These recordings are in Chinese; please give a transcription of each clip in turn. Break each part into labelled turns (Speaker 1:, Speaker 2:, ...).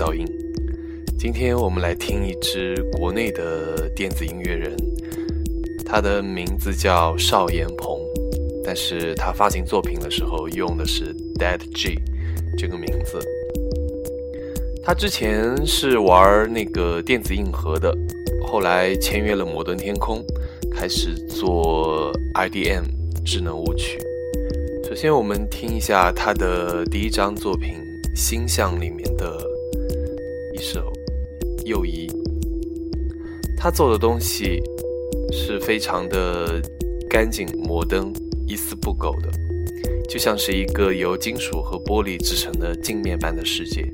Speaker 1: 噪音。今天我们来听一支国内的电子音乐人，他的名字叫邵彦鹏，但是他发行作品的时候用的是 Dead G 这个名字。他之前是玩那个电子硬核的，后来签约了摩登天空，开始做 IDM 智能舞曲。首先，我们听一下他的第一张作品《星象》里面的手，右移》。他做的东西是非常的干净、摩登、一丝不苟的，就像是一个由金属和玻璃制成的镜面般的世界。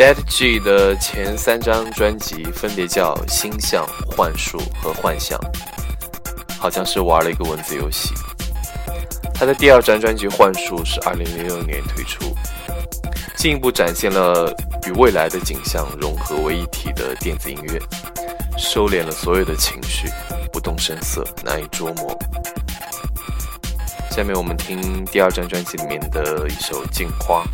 Speaker 1: Dead G 的前三张专辑分别叫《星象》《幻术》和《幻象》，好像是玩了一个文字游戏。他的第二张专辑《幻术》是2006年推出，进一步展现了与未来的景象融合为一体的电子音乐，收敛了所有的情绪，不动声色，难以捉摸。下面我们听第二张专辑里面的一首《镜花》。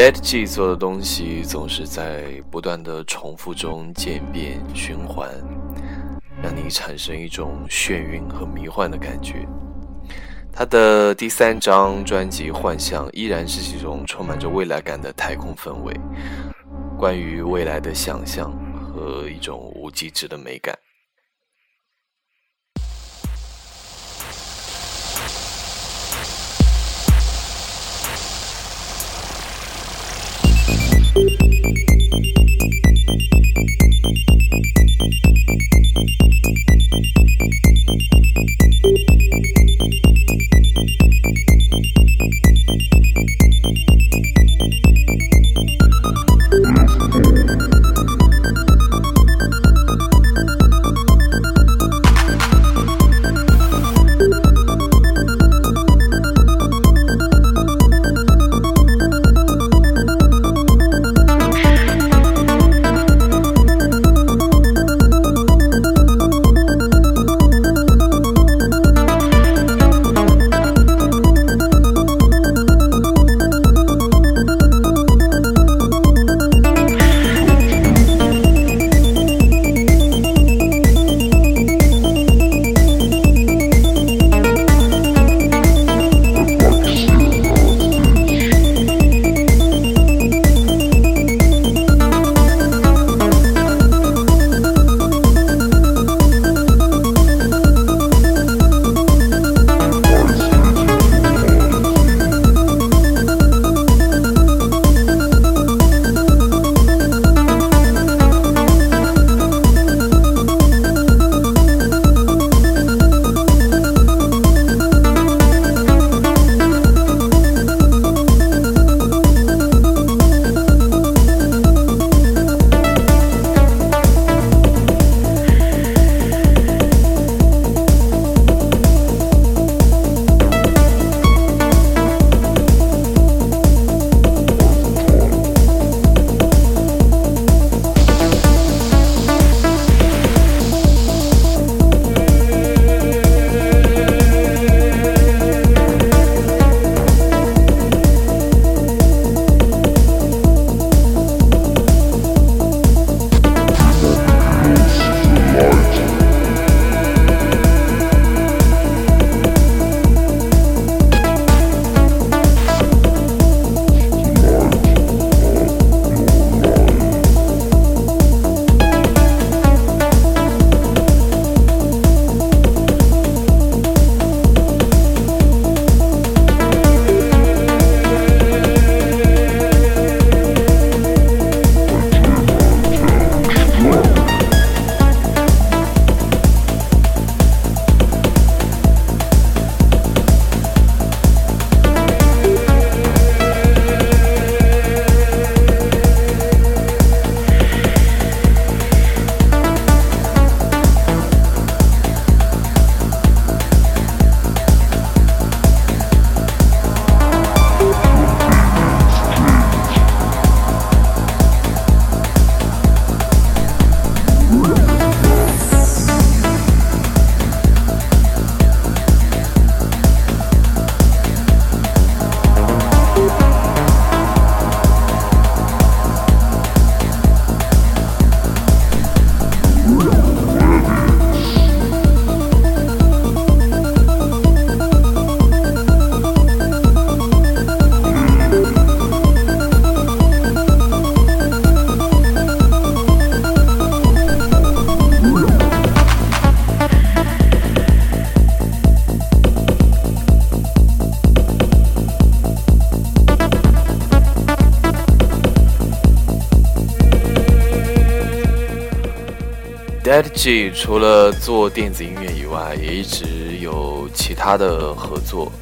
Speaker 1: Dead G 做的东西总是在不断的重复中渐变循环，让你产生一种眩晕和迷幻的感觉。他的第三张专辑《幻象》依然是一种充满着未来感的太空氛围，关于未来的想象和一种无极致的美感。Dead G 除了做电子音乐以外，也一直有其他的合作，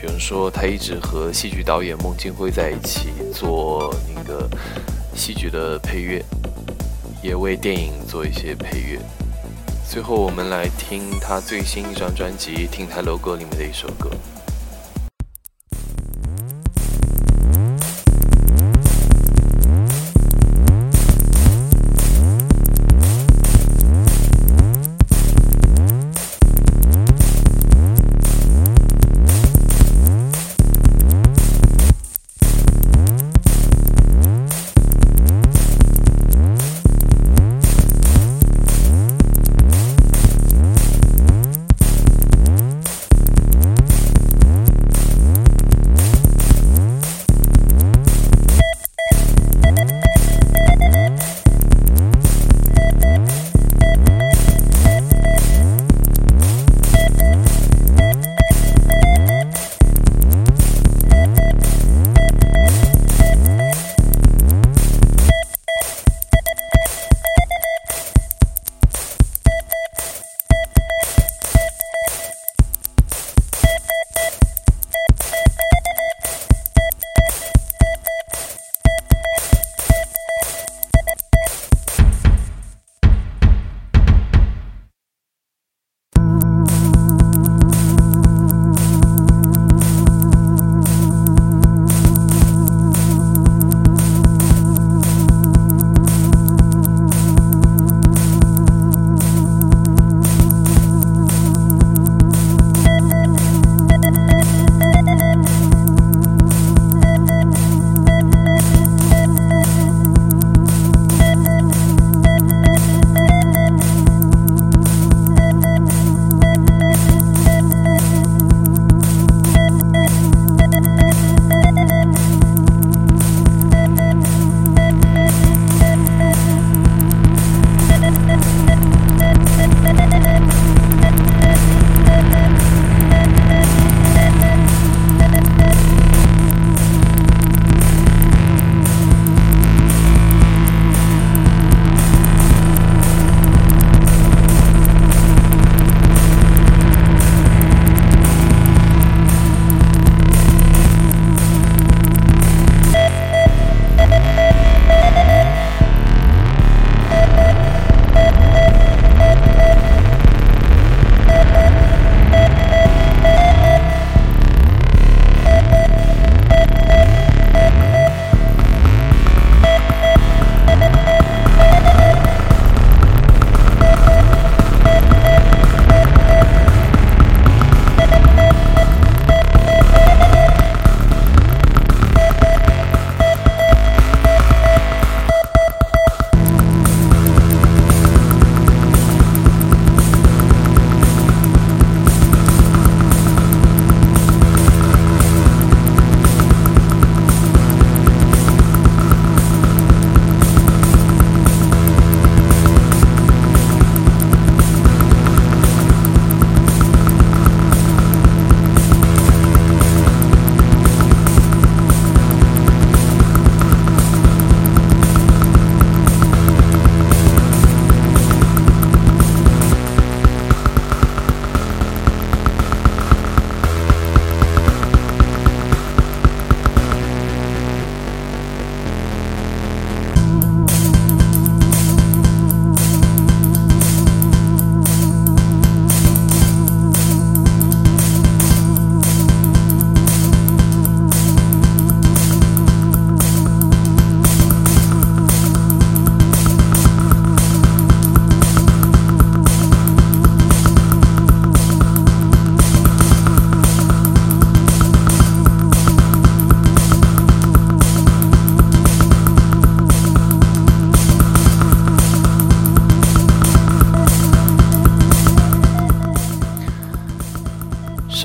Speaker 1: 比如说他一直和戏剧导演孟京辉在一起做那个戏剧的配乐，也为电影做一些配乐。最后，我们来听他最新一张专辑《听台楼歌》里面的一首歌。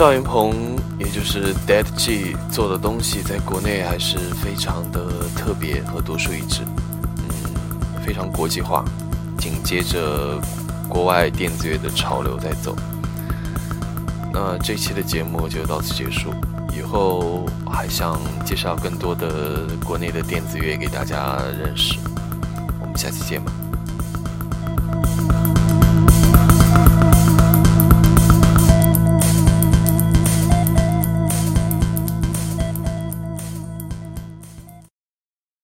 Speaker 1: 邵云鹏，也就是 Dead G 做的东西，在国内还是非常的特别和独树一帜，嗯，非常国际化，紧接着国外电子乐的潮流在走。那这期的节目就到此结束，以后还想介绍更多的国内的电子乐给大家认识，我们下期见吧。